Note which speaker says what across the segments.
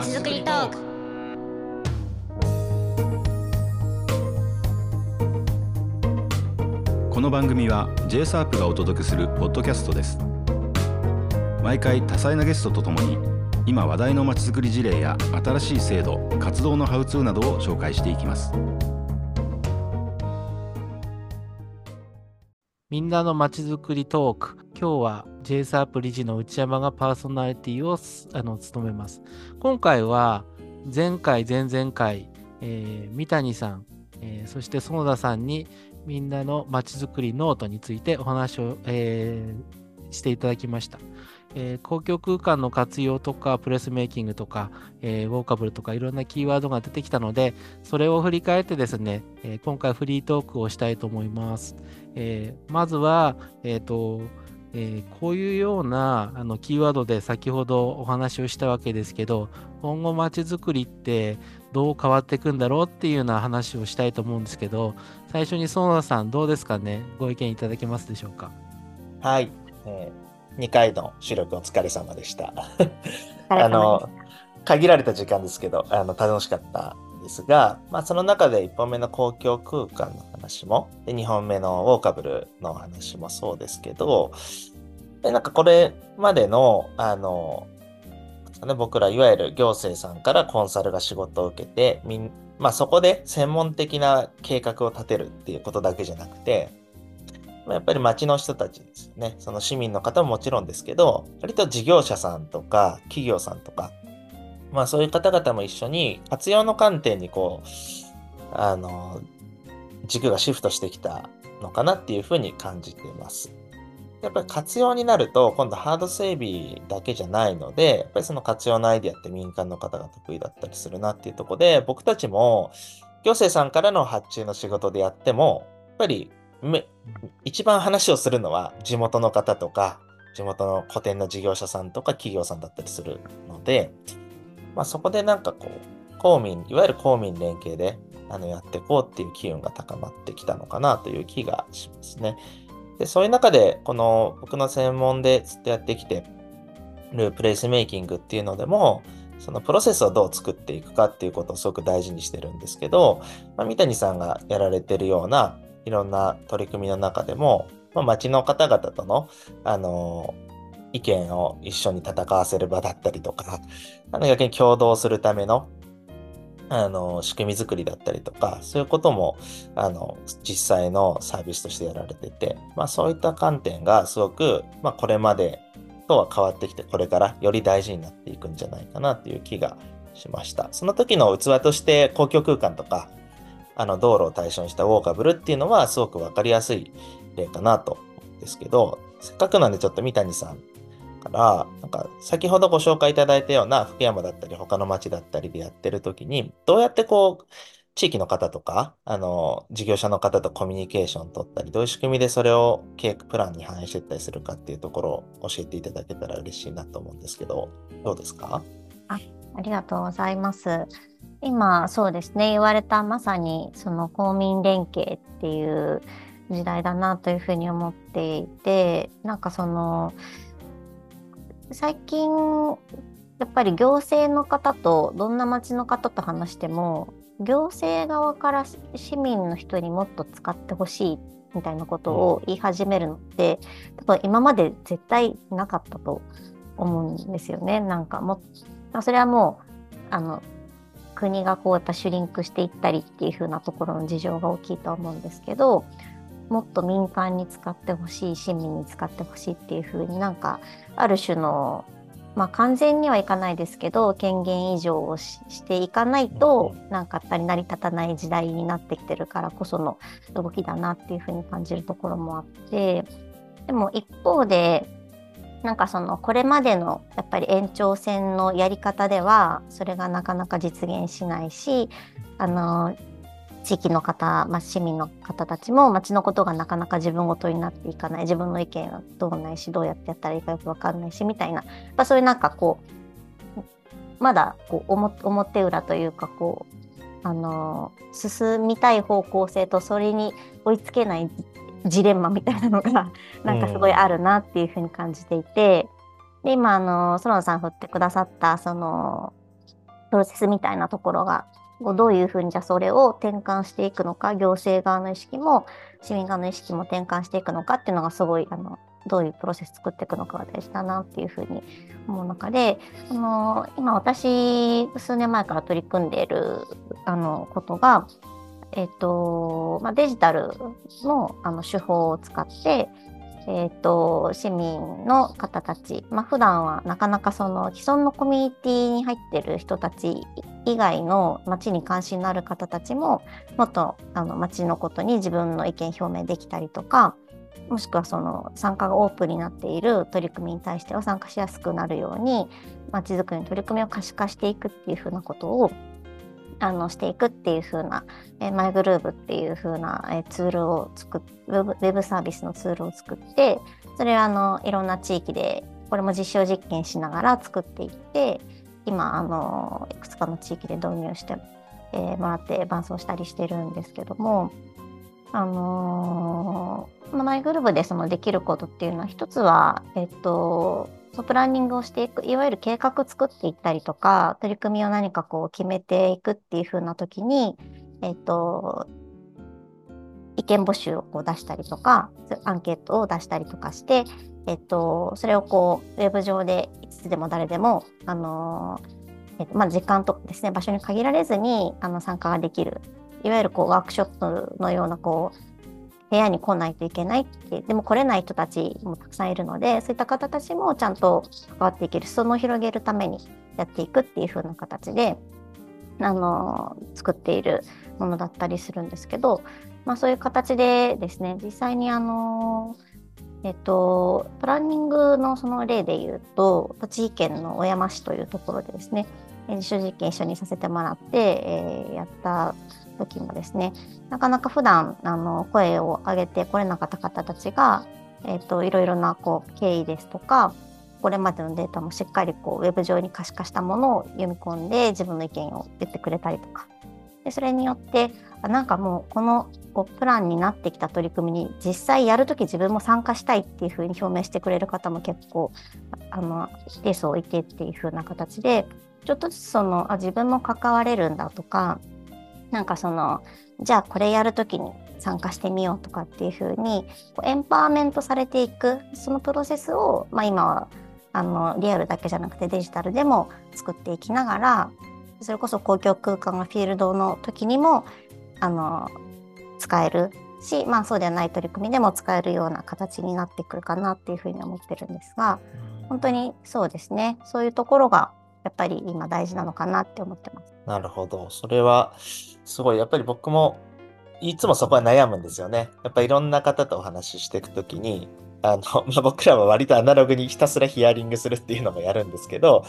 Speaker 1: まちづくりトーク。
Speaker 2: この番組は j s a r p がお届けするポッドキャストです。毎回多彩なゲストとともに今話題のまちづくり事例や新しい制度活動のハウツーなどを紹介していきます。
Speaker 3: みんなのまちづくりトーク。今日は JSAP 理事の内山がパーソナリティをあの務めます。今回は前回、前々回、えー、三谷さん、えー、そして園田さんにみんなのまちづくりノートについてお話を、えー、していただきました。えー、公共空間の活用とか、プレイスメイキングとか、えー、ウォーカブルとかいろんなキーワードが出てきたので、それを振り返ってですね、えー、今回フリートークをしたいと思います。えまずは、えっ、と、えこういうようなあのキーワードで先ほどお話をしたわけですけど、今後まちづくりってどう変わっていくんだろうっていうような話をしたいと思うんですけど、最初に園田さんどうですかね？ご意見いただけますでしょうか？
Speaker 4: はい。えー2回の収録お疲れ様でした。あの、限られた時間ですけど、あの、楽しかったんですが、まあ、その中で1本目の公共空間の話も、で2本目のウォーカブルの話もそうですけど、でなんかこれまでの、あの、ね、僕らいわゆる行政さんからコンサルが仕事を受けて、みんまあ、そこで専門的な計画を立てるっていうことだけじゃなくて、やっぱり町の人たちですよね。その市民の方ももちろんですけど、割と事業者さんとか企業さんとか、まあそういう方々も一緒に活用の観点にこう、あの、軸がシフトしてきたのかなっていうふうに感じています。やっぱり活用になると、今度ハード整備だけじゃないので、やっぱりその活用のアイディアって民間の方が得意だったりするなっていうところで、僕たちも行政さんからの発注の仕事でやっても、やっぱり一番話をするのは地元の方とか、地元の古典の事業者さんとか企業さんだったりするので、まあ、そこでなんかこう、公民、いわゆる公民連携であのやっていこうっていう機運が高まってきたのかなという気がしますね。でそういう中で、この僕の専門でずっとやってきてるプレイスメイキングっていうのでも、そのプロセスをどう作っていくかっていうことをすごく大事にしてるんですけど、まあ、三谷さんがやられてるようないろんな取り組みの中でも、まあ、町の方々との、あの意見を一緒に戦わせる場だったりとか、あの逆に共同するためのあの仕組み作りだったりとか、そういうこともあの実際のサービスとしてやられてて、まあ、そういった観点がすごく、まあ、これまでとは変わってきて、これからより大事になっていくんじゃないかなという気がしました。その時の器として公共空間とかあの道路を対象にしたウォーカブルっていうのはすごく分かりやすい例かなと思うんですけど、せっかくなんでちょっと三谷さんから、なんか先ほどご紹介いただいたような福山だったり他の町だったりでやってる時に、どうやってこう、地域の方とか、あの、事業者の方とコミュニケーション取ったり、どういう仕組みでそれを計画プランに反映していったりするかっていうところを教えていただけたら嬉しいなと思うんですけど、どうですか？
Speaker 1: あありがとうございます。今そうですね言われたまさにその公民連携っていう時代だなというふうに思っていてなんかその最近やっぱり行政の方とどんな町の方と話しても行政側から市民の人にもっと使ってほしいみたいなことを言い始めるのって多分今まで絶対なかったと思うんですよね。なんかもそれはもうあの国がこうやっぱシュリンクしていったりっていう風なところの事情が大きいと思うんですけどもっと民間に使ってほしい市民に使ってほしいっていう風になんかある種のまあ完全にはいかないですけど権限以上をしていかないとなんかやっぱり成り立たない時代になってきてるからこその動きだなっていう風に感じるところもあってでも一方でなんかそのこれまでのやっぱり延長線のやり方ではそれがなかなか実現しないしあの地域の方、まあ、市民の方たちも町のことがなかなか自分ごとになっていかない自分の意見はどうないしどうやってやったらいいかよく分かんないしみたいな、まあ、そういうなんかこうまだこう表裏というかこうあの進みたい方向性とそれに追いつけないジレンマみたいなのが なんかすごいあるなっていうふうに感じていて、で今あの園田さん振ってくださったそのプロセスみたいなところがどういうふうにじゃあそれを転換していくのか行政側の意識も市民側の意識も転換していくのかっていうのがすごいあのどういうプロセス作っていくのかが大事だなっていうふうに思う中であの今私数年前から取り組んでいるあのことが、えっとまあ、デジタルのあの手法を使ってえーと、市民の方たち、まあ普段はなかなかその既存のコミュニティに入ってる人たち以外の町に関心のある方たちももっとあの町のことに自分の意見表明できたりとかもしくはその参加がオープンになっている取り組みに対しては参加しやすくなるようにまちづくりの取り組みを可視化していくっていうふうなことをあのしていくっていう風な、マイグルーブっていう風な、えツールを作っウェブウェブサービスのツールを作ってそれをあのいろんな地域でこれも実証実験しながら作っていって今あのいくつかの地域で導入して、えー、もらって伴走したりしてるんですけどもあのー、マイグルーブでそのできることっていうのは一つはえっとそプランニングをしていく、いわゆる計画作っていったりとか、取り組みを何かこう決めていくっていう風な時に、えっ、と、意見募集をこう出したりとか、アンケートを出したりとかして、えっと、それをこう、ウェブ上でいつでも誰でも、あのえっとまあ、時間とですね、場所に限られずにあの参加ができる、いわゆるこうワークショップのようなこう部屋に来ないといけないってでも来れない人たちもたくさんいるのでそういった方たちもちゃんと関わっていける裾野を広げるためにやっていくっていう風な形であの作っているものだったりするんですけど、まあ、そういう形でですね実際にあのえっと、プランニングのその例で言うと栃木県の小山市というところでですね実証実験一緒にさせてもらって、えー、やった時もですねなかなか普段あの声を上げてこれなかった方たちが、えーと、いろいろなこう経緯ですとかこれまでのデータもしっかりこうウェブ上に可視化したものを読み込んで自分の意見を言ってくれたりとか。でそれによってあなんかもうこのこうプランになってきた取り組みに実際やるとき自分も参加したいっていうふうに表明してくれる方も結構あの一定数いてっていうふうな形でちょっとずつそのあ自分も関われるんだとかなんかそのじゃあこれやるときに参加してみようとかっていうふうにエンパワーメントされていくそのプロセスを、まあ、今はあのリアルだけじゃなくてデジタルでも作っていきながらそれこそ公共空間がフィールドの時にもあの使えるし、まあ、そうではない取り組みでも使えるような形になってくるかなっていうふうに思ってるんですが本当にそうですね。そういうところがやっぱり今大事なのかなって思ってます。
Speaker 4: なるほど。それはすごい、やっぱり僕もいつもそこは悩むんですよね。やっぱいろんな方とお話ししていくときに、あの、まあ、僕らは割とアナログにひたすらヒアリングするっていうのもやるんですけど、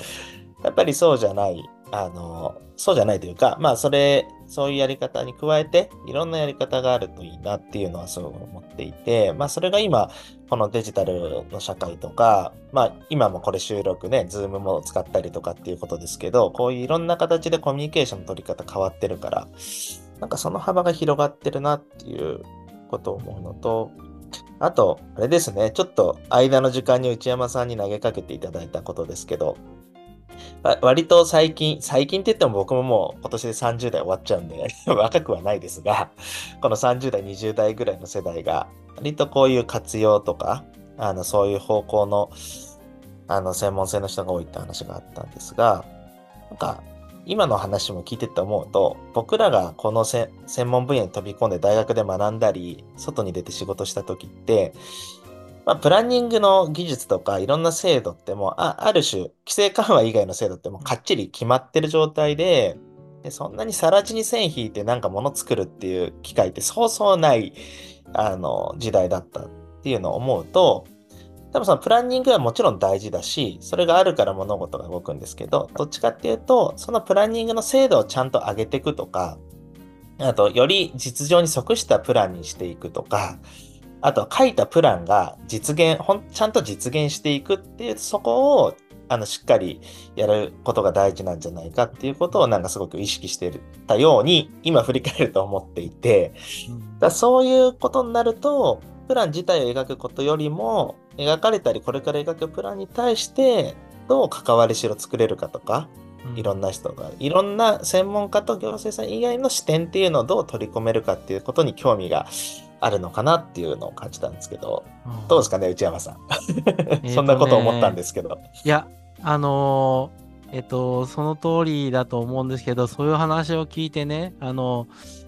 Speaker 4: やっぱりそうじゃない、あの、そうじゃないというか、まあそれ、そういうやり方に加えて、いろんなやり方があるといいなっていうのはそう思っていて、まあそれが今、このデジタルの社会とか、まあ今もこれ収録ね、ズームも使ったりとかっていうことですけど、こういういろんな形でコミュニケーションの取り方変わってるから、なんかその幅が広がってるなっていうことを思うのと、あと、あれですね、ちょっと間の時間に内山さんに投げかけていただいたことですけど、割と最近、最近って言っても僕ももう今年で30代終わっちゃうんで 若くはないですが、この30代、20代ぐらいの世代が、割とこういう活用とか、あのそういう方向のあの専門性の人が多いって話があったんですが、なんか今の話も聞いてて思うと、僕らがこの専門分野に飛び込んで大学で学んだり、外に出て仕事した時って、まあ、プランニングの技術とかいろんな制度ってもうあある種規制緩和以外の制度ってもうかっちり決まってる状態ででそんなに更地に線引いてなんか物作るっていう機会ってそうそうないあの時代だったっていうのを思うと多分そのプランニングはもちろん大事だしそれがあるから物事が動くんですけどどっちかっていうとそのプランニングの精度をちゃんと上げていくとかあとより実情に即したプランにしていくとかあと書いたプランが実現、ほんちゃんと実現していくっていう、そこをあのしっかりやることが大事なんじゃないかっていうことをなんかすごく意識してたように今振り返ると思っていて、だそういうことになるとプラン自体を描くことよりも描かれたりこれから描くプランに対してどう関わりしろ作れるかとかいろんな人が、いろんな専門家と行政さん以外の視点っていうのをどう取り込めるかっていうことに興味があるのかなっていうのを感じたんですけど、
Speaker 3: うん
Speaker 4: どうですかね、内山さん。
Speaker 3: ね
Speaker 4: そんなこと思ったんですけど。
Speaker 3: いや、あのーえっと、その通りだと思うんですけど、そういう話を聞いてね、あの、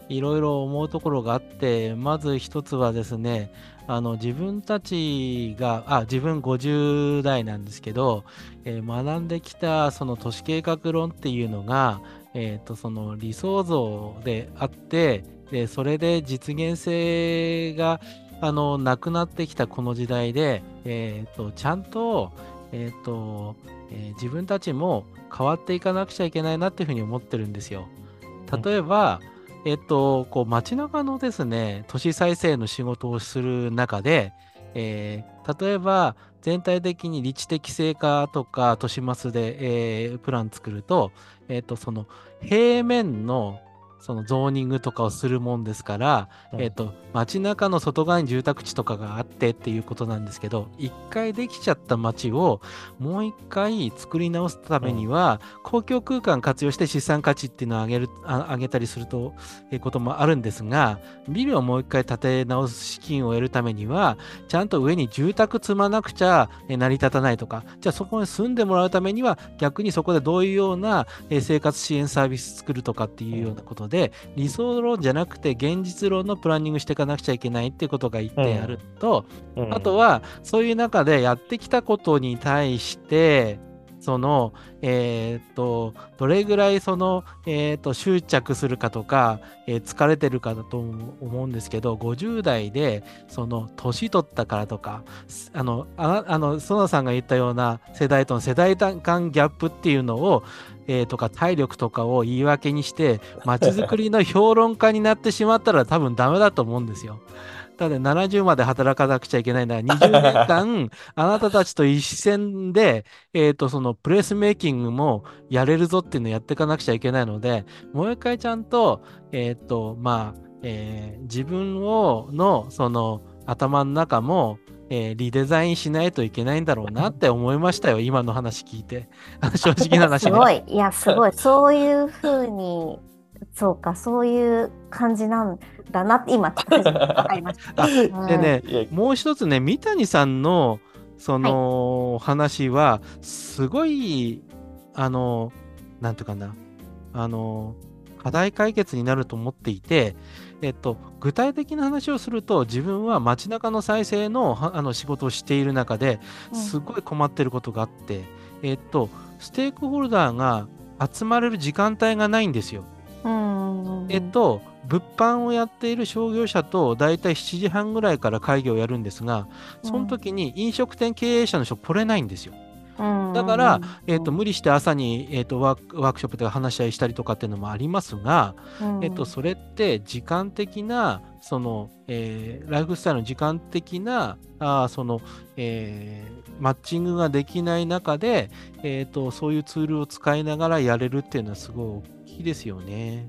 Speaker 3: いろいろ思うところがあって、まず一つはですね、あの、自分たちが、あ、自分50代なんですけど、えー学んできたその都市計画論っていうのが、えっと、その理想像であって、で、それで実現性が、あの、なくなってきたこの時代で、えっと、ちゃんと、えっと、えー自分たちも変わっていかなくちゃいけないなっていうふうに思ってるんですよ。例えば、えっと、こう街中のですね、都市再生の仕事をする中で、えー例えば全体的に理知的正化とか都市マスで、えープラン作ると、えっと、その平面のそのゾーニングとかをするもんですから、
Speaker 4: うん。
Speaker 3: えっと、街中の外側に住宅地とかがあってっていうことなんですけど、一回できちゃった街をもう一回作り直すためには、公共空間活用して資産価値っていうのを上げる、あ上げたりすると、えーこともあるんですが、ビルをもう一回建て直す資金を得るためには、ちゃんと上に住宅積まなくちゃえー成り立たないとか、じゃあそこに住んでもらうためには、逆にそこでどういうようなえー生活支援サービス作るとかっていうようなことで、理想論じゃなくて現実論のプランニングしていかなくちゃいけないっていうことが一点あると、
Speaker 4: うん。
Speaker 3: あとは、そういう中でやってきたことに対して、その、えーと、どれぐらいその、えーと、執着するかとか、えー疲れてるかだと思うんですけど、50代で、その、年取ったからとか、すあの、ああの、園田さんが言ったような世代との世代間ギャップっていうのを、えーとか体力とかを言い訳にして、街づくりの評論家になってしまったら多分ダメだと思うんですよ。ただ70まで働かなくちゃいけないなら20年間 あなたたちと一線で、えー、とそのプレスメイキングもやれるぞっていうのをやっていかなくちゃいけないのでもう一回ちゃんと,、えーとまあえー自分をのその頭の中も、えーリデザインしないといけないんだろうなって思いましたよ 今の話聞いて正直な話ね。
Speaker 1: すごい。いや、すごい。そういうふうに、そうか、そういう感じなんだなって、今、ちょっかりました。
Speaker 3: あ
Speaker 1: うん
Speaker 3: でね、もう一つね、三谷さんのその話は、すごい、あの、なんていうかな、あの、課題解決になると思っていて、えっと、具体的な話をすると、自分は街中の再生のはあの仕事をしている中で、
Speaker 1: うん
Speaker 3: すごい困ってることがあって、えっと、ステークホルダーが集まれる時間帯がないんですよ。
Speaker 1: うん。
Speaker 3: えっと、物販をやっている商業者と大体7時半ぐらいから会議をやるんですが、その時に飲食店経営者の人来れないんですよ。
Speaker 1: うん、
Speaker 3: だから
Speaker 1: うん
Speaker 3: えっと、無理して朝に、えっと、ワークワークショップで話し合いしたりとかっていうのもありますが、
Speaker 1: うん
Speaker 3: えっと、それって時間的な、その、えーライフスタイルの時間的な、あーその、えーマッチングができない中で、えっと、そういうツールを使いながらやれるっていうのはすごい大きいですよね。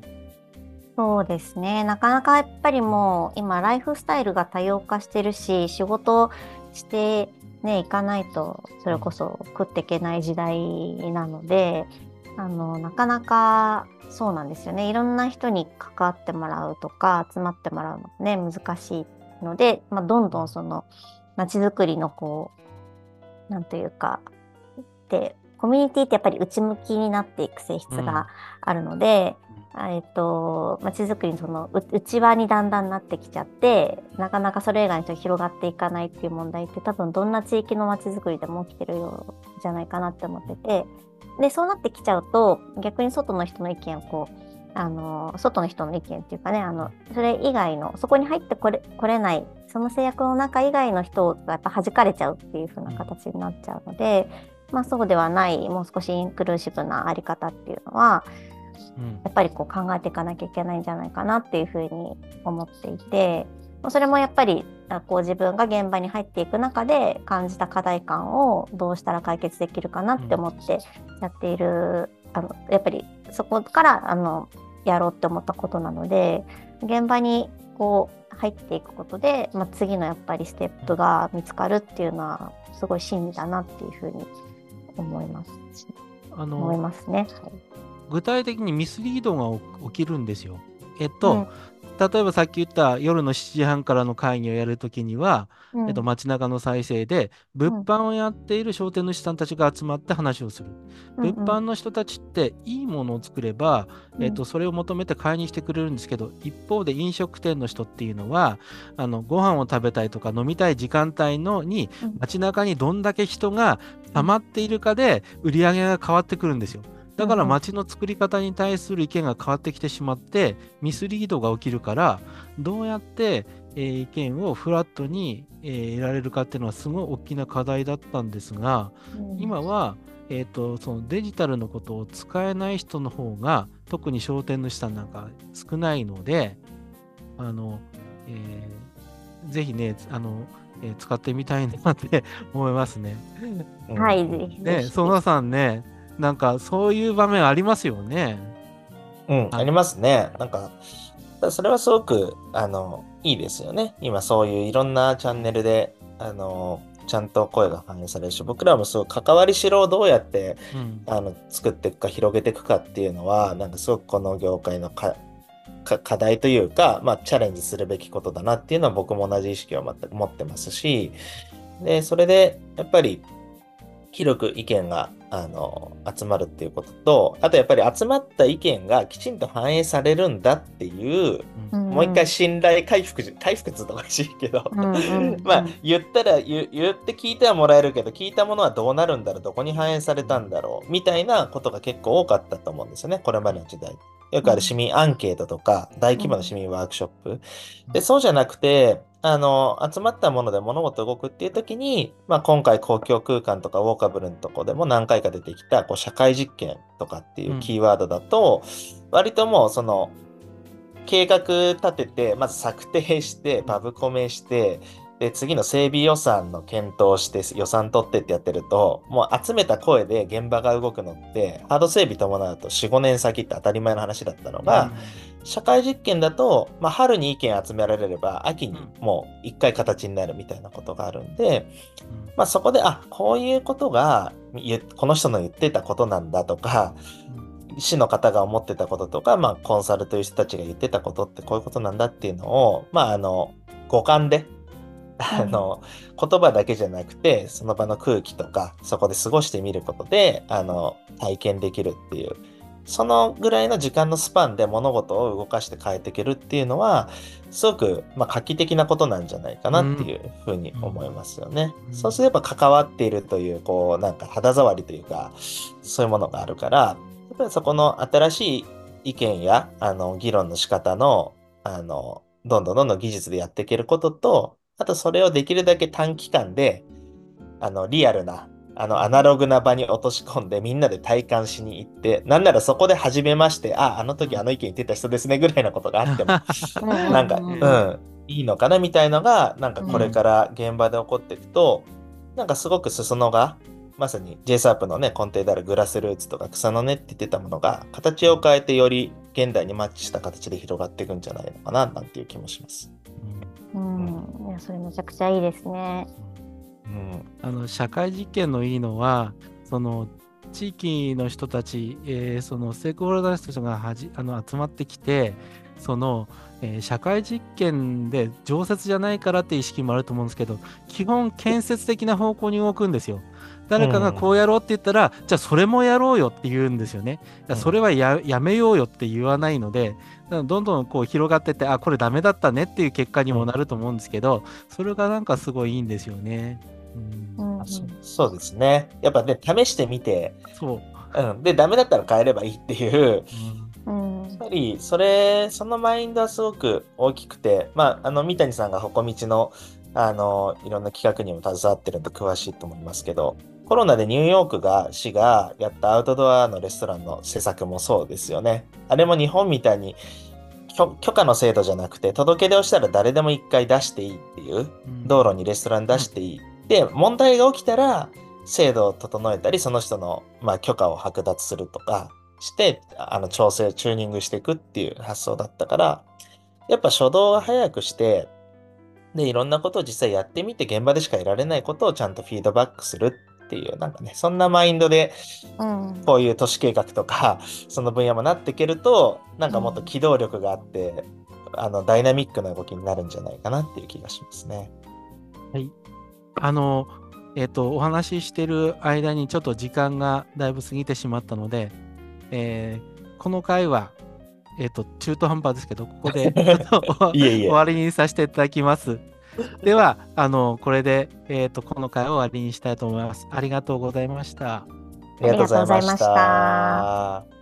Speaker 1: そうですね。なかなかやっぱりもう今ライフスタイルが多様化してるし、仕事してね、行かないとそれこそ食っていけない時代なので、あの、なかなかそうなんですよね。いろんな人に関わってもらうとか、集まってもらうのね、難しいので、まあ、どんどんその街づくりのこう、なんというか、で、コミュニティってやっぱり内向きになっていく性質があるので、えっと、街づくりのその内輪にだんだんなってきちゃって、なかなかそれ以外に広がっていかないっていう問題って多分どんな地域の街づくりでも起きてるようじゃないかなって思ってて、で、そうなってきちゃうと、逆に外の人の意見をこう、あの、外の人の意見っていうかね、あの、それ以外の、そこに入ってこれ、これない、その制約の中以外の人がやっぱ弾かれちゃうっていう風な形になっちゃうので、まあそうではない、もう少しインクルーシブなあり方っていうのは、やっぱりこう考えていかなきゃいけないんじゃないかなっていうふうに思っていて、まあそれもやっぱりあこう自分が現場に入っていく中で感じた課題感をどうしたら解決できるかなって思ってやっている、あのやっぱりそこからあのやろうって思ったことなので現場にこう入っていくことで、まあ、次のやっぱりステップが見つかるっていうのはすごい真理だなっていうふうに思います。
Speaker 3: あ
Speaker 1: 思い
Speaker 3: の
Speaker 1: ますね。
Speaker 3: 具体的にミスリードが起きるんですよ。えっと、
Speaker 1: うん
Speaker 3: 例えばさっき言った夜の7時半からの会議をやるときには、
Speaker 1: うん
Speaker 3: えっと、街中の再生で物販をやっている商店主さんたちが集まって話をする。
Speaker 1: うん
Speaker 3: 物販の人たちっていいものを作れば、えっと、それを求めて買いに来てくれるんですけど、一方で飲食店の人っていうのはあのご飯を食べたいとか飲みたい時間帯のに
Speaker 1: うん
Speaker 3: 街中にどんだけ人が溜まっているかで売り上げが変わってくるんですよ。だから街の作り方に対する意見が変わってきてしまってミスリードが起きるからどうやって、えー意見をフラットに、えー得られるかっていうのはすごい大きな課題だったんですが、
Speaker 1: うん
Speaker 3: 今は、えー、とそのデジタルのことを使えない人の方が特に商店主さんなんか少ないのであの、えーぜひねあの、えー使ってみたいなって思いますね。
Speaker 4: うん
Speaker 1: はい、
Speaker 3: ね
Speaker 1: ひ。
Speaker 3: 曽我さんねなんかそういう場面ありますよね。
Speaker 4: うん、ありますね。なんか、それはすごく、あの、いいですよね。今そういういろんなチャンネルで、あの、ちゃんと声が反映されるし、僕らもすごい関わりしろをどうやって、
Speaker 3: うん
Speaker 4: あの、作っていくか、広げていくかっていうのは、なんかすごくこの業界の課題というか、まあ、チャレンジするべきことだなっていうのは僕も同じ意識を全く持ってますし、で、それで、やっぱり、広く意見があの集まるっていうことと、あとやっぱり集まった意見がきちんと反映されるんだっていう、
Speaker 3: うん
Speaker 4: もう一回信頼回復じ、回復図とかしいけど、
Speaker 1: うんうん
Speaker 4: まあ言ったら言言って聞いてはもらえるけど、聞いたものはどうなるんだろう、どこに反映されたんだろう、みたいなことが結構多かったと思うんですよね、これまでの時代。よくある市民アンケートとか、大規模な市民ワークショップ。で、そうじゃなくて、あの、集まったもので物事動くっていう時に、まあ今回公共空間とかウォーカブルのとこでも何回か出てきた、こう社会実験とかっていうキーワードだと、割ともうその、計画立てて、まず策定して、パブコメして、で、次の整備予算の検討して予算取ってってやってると、もう集めた声で現場が動くのって、ハード整備伴うと4、5年先って当たり前の話だったのが、社会実験だと、まあ、春に意見集められれば、秋にもう一回形になるみたいなことがあるんで、まあ、そこで、あ、こういうことが、言この人の言ってたことなんだとか、市の方が思ってたこととか、まあ、コンサルという人たちが言ってたことってこういうことなんだっていうのを、まあ、あの、五感で、あの、言葉だけじゃなくて、その場の空気とか、そこで過ごしてみることで、あの、体験できるっていう、そのぐらいの時間のスパンで物事を動かして変えていけるっていうのは、すごく、まあ、画期的なことなんじゃないかなっていうふうに思いますよね。
Speaker 3: うん。
Speaker 4: そうすれば関わっているという、こう、なんか肌触りというか、そういうものがあるから、やっぱりそこの新しい意見や、あの、議論の仕方の、あの、どんどんどんどん技術でやっていけることと、あとそれをできるだけ短期間で、あの、リアルな、あの、アナログな場に落とし込んでみんなで体感しに行って、なんならそこで初めまして、あ、あの時あの意見言ってた人ですねぐらいなことがあっても、なんか、
Speaker 1: う
Speaker 4: うん。ん、いいのかなみたいのが、なんかこれから現場で起こっていくと、なんかすごく裾野が、まさに JSAP のね、根底であるグラスルーツとか草の根って言ってたものが、形を変えてより現代にマッチした形で広がっていくんじゃないのかな、なんていう気もします。
Speaker 1: うん、いや、それめちゃくちゃいいですね。
Speaker 4: うん。
Speaker 3: あの社会実験のいいのはその地域の人たち、えーそのステークホルダーの人がはじあの集まってきてその、えー社会実験で常設じゃないからって意識もあると思うんですけど基本建設的な方向に動くんですよ。誰かがこうやろうって言ったら、じゃあそれもやろうよって言うんですよね。それはややめようよって言わないので、どんどんこう広がってって、あ、これダメだったねっていう結果にもなると思うんですけど、それがなんかすごいいいんですよね。うん
Speaker 1: うん
Speaker 4: あそうそうですね。やっぱね、試してみて、
Speaker 3: そう。
Speaker 4: うん。で、ダメだったら変えればいいっていう、
Speaker 3: うん
Speaker 1: うん
Speaker 4: やっぱり、それ、そのマインドはすごく大きくて、まあ、あの、三谷さんがほこみちの、あの、いろんな企画にも携わってるんで詳しいと思いますけど、コロナでニューヨークが、市がやったアウトドアのレストランの施策もそうですよね。あれも日本みたいに、許許可の制度じゃなくて、届け出をしたら誰でも一回出していいっていう、
Speaker 3: うん
Speaker 4: 道路にレストラン出していい。で、問題が起きたら、制度を整えたり、その人の、まあ、許可を剥奪するとかして、あの、調整、チューニングしていくっていう発想だったから、やっぱ初動は早くして、で、いろんなことを実際やってみて、現場でしか得られないことをちゃんとフィードバックするっていう、なんかね、そんなマインドで、
Speaker 1: うん。
Speaker 4: こういう都市計画とか、その分野もなっていけると、なんかもっと機動力があって、あの、ダイナミックな動きになるんじゃないかなっていう気がしますね。
Speaker 3: はい。あの、えっ、と、お話ししてる間にちょっと時間がだいぶ過ぎてしまったので、えーこの回は、えっ、と、中途半端ですけど、ここで 終わりにさせていただきます。では、あの、これで、えっ、と、この回を終わりにしたいと思います。ありがとうございました。
Speaker 4: ありがとうございました。